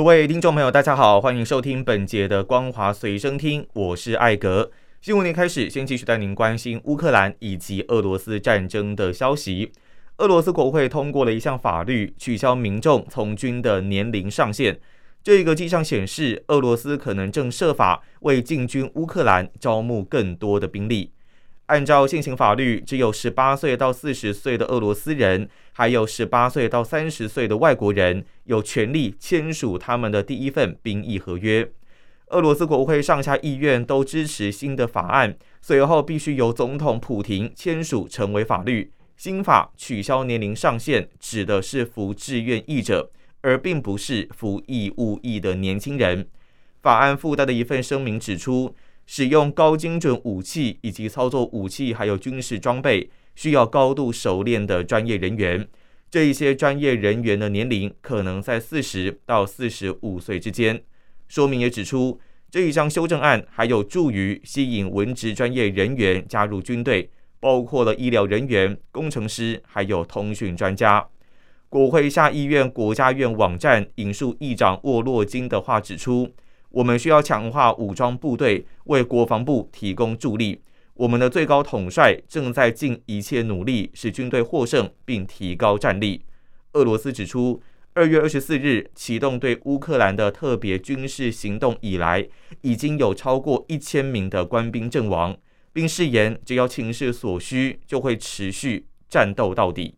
各位听众朋友，大家好，欢迎收听本节的《光华随身听》，我是艾格。新闻一开始，先继续带您关心乌克兰以及俄罗斯战争的消息。俄罗斯国会通过了一项法律，取消民众从军的年龄上限。这个迹象显示，俄罗斯可能正设法为进军乌克兰招募更多的兵力。按照现行法律，只有十八岁到四十岁的俄罗斯人，还有十八岁到三十岁的外国人，有权利签署他们的第一份兵役合约。俄罗斯国会上下议院都支持新的法案，随后必须由总统普廷签署成为法律。新法取消年龄上限，指的是服志愿役者，而并不是服义务役的年轻人。法案附带的一份声明指出，使用高精准武器以及操作武器还有军事装备，需要高度熟练的专业人员。这一些专业人员的年龄可能在四十到四十五岁之间。说明也指出，这一项修正案还有助于吸引文职专业人员加入军队，包括了医疗人员、工程师，还有通讯专家。国会下议院国家院网站引述议长沃洛金的话指出：“我们需要强化武装部队，为国防部提供助力。我们的最高统帅正在尽一切努力使军队获胜，并提高战力。”俄罗斯指出。二月二十四日启动对乌克兰的特别军事行动以来，已经有超过一千名的官兵阵亡，并誓言只要情势所需，就会持续战斗到底。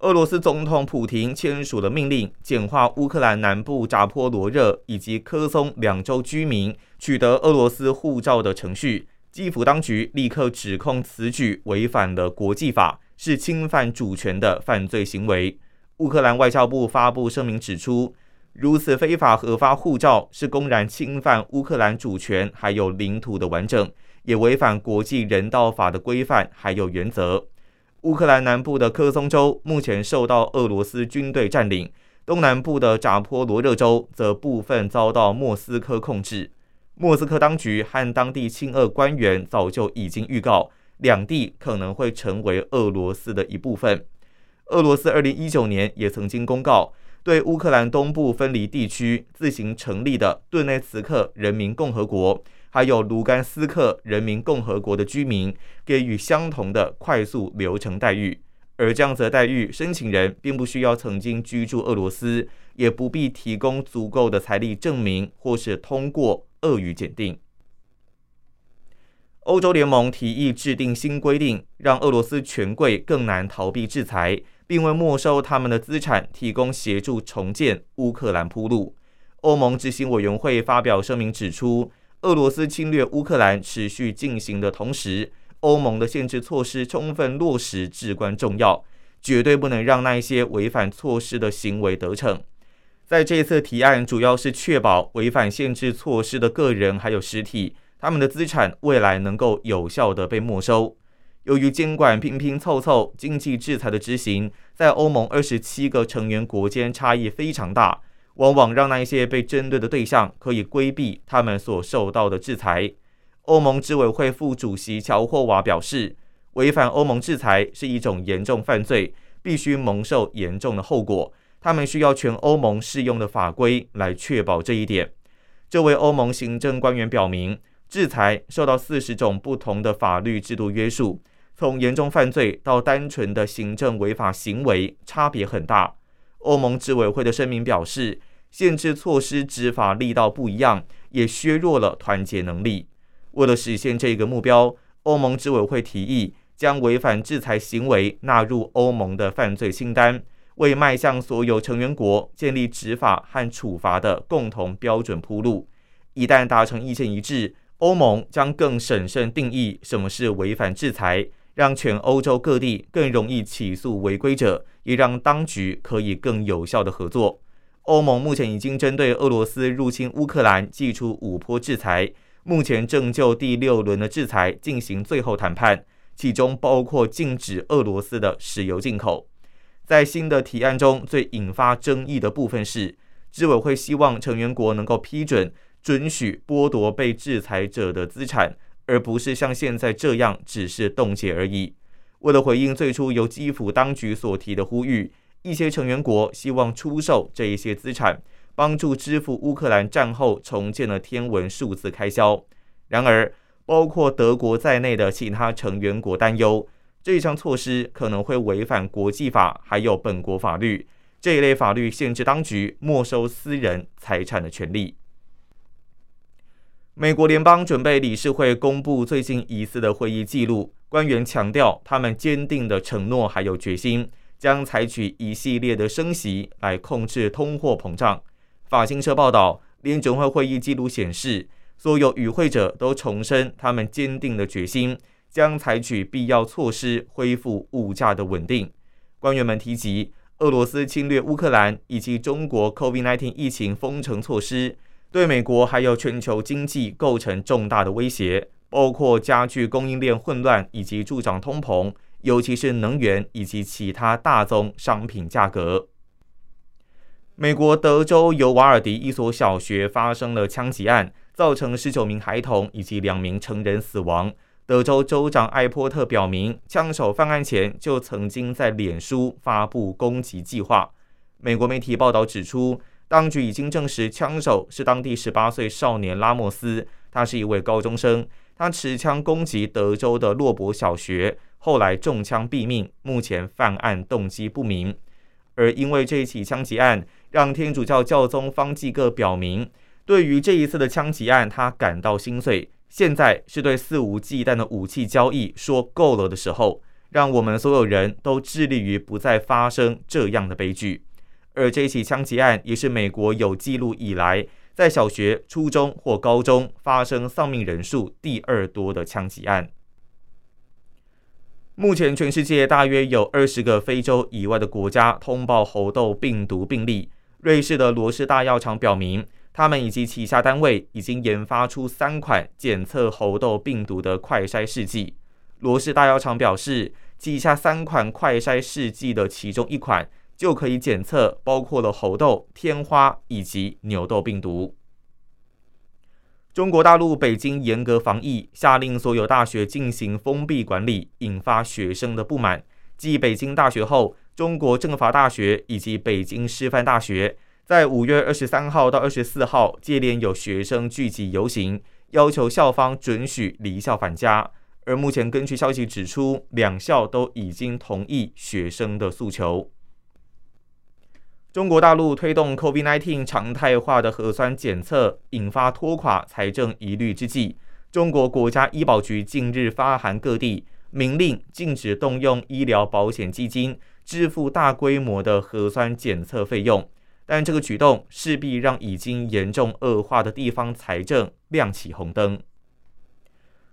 俄罗斯总统普廷签署了命令，简化乌克兰南部扎波罗热以及科松两州居民取得俄罗斯护照的程序。基辅当局立刻指控此举违反了国际法，是侵犯主权的犯罪行为。乌克兰外交部发布声明指出，如此非法核发护照是公然侵犯乌克兰主权还有领土的完整，也违反国际人道法的规范还有原则。乌克兰南部的科松州目前受到俄罗斯军队占领，东南部的扎波罗热州则部分遭到莫斯科控制。莫斯科当局和当地亲俄官员早就已经预告，两地可能会成为俄罗斯的一部分。俄罗斯二零一九年也曾经公告，对乌克兰东部分离地区自行成立的顿内茨克人民共和国，还有卢甘斯克人民共和国的居民给予相同的快速流程待遇。而这样子待遇，申请人并不需要曾经居住俄罗斯，也不必提供足够的财力证明，或是通过俄语检定。欧洲联盟提议制定新规定，让俄罗斯权贵更难逃避制裁。并为没收他们的资产提供协助重建乌克兰铺路。欧盟执行委员会发表声明指出，俄罗斯侵略乌克兰持续进行的同时，欧盟的限制措施充分落实至关重要，绝对不能让那些违反措施的行为得逞。在这次提案，主要是确保违反限制措施的个人还有实体，他们的资产未来能够有效的被没收。由于监管拼拼凑凑，经济制裁的执行在欧盟二十七个成员国间差异非常大，往往让那一些被针对的对象可以规避他们所受到的制裁。欧盟执委会副主席乔霍瓦表示，违反欧盟制裁是一种严重犯罪，必须蒙受严重的后果。他们需要全欧盟适用的法规来确保这一点。这位欧盟行政官员表明，制裁受到四十种不同的法律制度约束。从严重犯罪到单纯的行政违法行为，差别很大。欧盟执委会的声明表示，限制措施执法力道不一样，也削弱了团结能力。为了实现这个目标，欧盟执委会提议将违反制裁行为纳入欧盟的犯罪清单，为迈向所有成员国建立执法和处罚的共同标准铺路。一旦达成意见一致，欧盟将更审慎定义什么是违反制裁。让全欧洲各地更容易起诉违规者，也让当局可以更有效的合作。欧盟目前已经针对俄罗斯入侵乌克兰寄出五波制裁，目前正就第六轮的制裁进行最后谈判，其中包括禁止俄罗斯的石油进口。在新的提案中最引发争议的部分是，执委会希望成员国能够批准准许剥夺被制裁者的资产，而不是像现在这样只是冻结而已。为了回应最初由基辅当局所提的呼吁，一些成员国希望出售这一些资产，帮助支付乌克兰战后重建的天文数字开销。然而，包括德国在内的其他成员国担忧。这一项措施可能会违反国际法，还有本国法律。这一类法律限制当局没收私人财产的权利。美国联邦准备理事会公布最近一次的会议记录，官员强调他们坚定的承诺还有决心，将采取一系列的升息来控制通货膨胀。法新社报道，联准会会议记录显示，所有与会者都重申他们坚定的决心。将采取必要措施恢复物价的稳定。官员们提及，俄罗斯侵略乌克兰以及中国 COVID-19 疫情封城措施，对美国还有全球经济构成重大的威胁，包括加剧供应链混乱以及助长通膨，尤其是能源以及其他大宗商品价格。美国德州尤瓦尔迪一所小学发生了枪击案，造成十九名孩童以及两名成人死亡。德州州长艾波特表明，枪手犯案前就曾经在脸书发布攻击计划。美国媒体报道指出，当局已经证实枪手是当地十八岁少年拉莫斯，他是一位高中生，他持枪攻击德州的洛伯小学，后来中枪毙命，目前犯案动机不明。而因为这起枪击案，让天主教教宗方济各表明，对于这一次的枪击案，他感到心碎。现在是对肆无忌惮的武器交易说够了的时候，让我们所有人都致力于不再发生这样的悲剧。而这起枪击案也是美国有记录以来在小学、初中或高中发生丧命人数第二多的枪击案。目前，全世界大约有二十个非洲以外的国家通报猴痘病毒病例。瑞士的罗氏大药厂表明。他们以及旗下单位已经研发出三款检测猴痘病毒的快筛试剂。罗氏大药厂表示，旗下三款快筛试剂的其中一款就可以检测包括了猴痘、天花以及牛痘病毒。中国大陆北京严格防疫，下令所有大学进行封闭管理，引发学生的不满。继北京大学后，中国政法大学以及北京师范大学。在五月二十三号到二十四号，接连有学生聚集游行，要求校方准许离校返家。而目前，根据消息指出，两校都已经同意学生的诉求。中国大陆推动 COVID-19 常态化的核酸检测，引发拖垮财政疑虑之际，中国国家医保局近日发函各地，明令禁止动用医疗保险基金支付大规模的核酸检测费用。但这个举动势必让已经严重恶化的地方财政亮起红灯。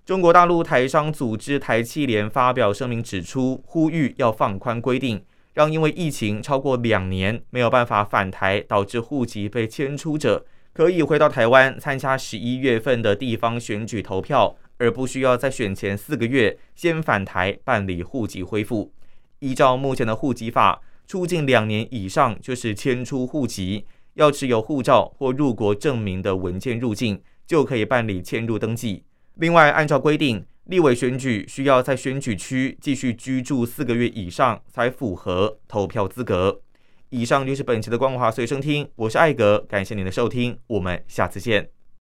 中国大陆台商组织台气联发表声明指出，呼吁要放宽规定，让因为疫情超过两年没有办法返台，导致户籍被迁出者，可以回到台湾参加十一月份的地方选举投票，而不需要在选前四个月先返台办理户籍恢复。依照目前的户籍法。出境两年以上就是迁出户籍，要持有护照或入国证明的文件入境，就可以办理迁入登记。另外，按照规定，立委选举需要在选举区继续居住四个月以上，才符合投票资格。以上就是本期的光华随身听，我是艾格，感谢您的收听，我们下次见。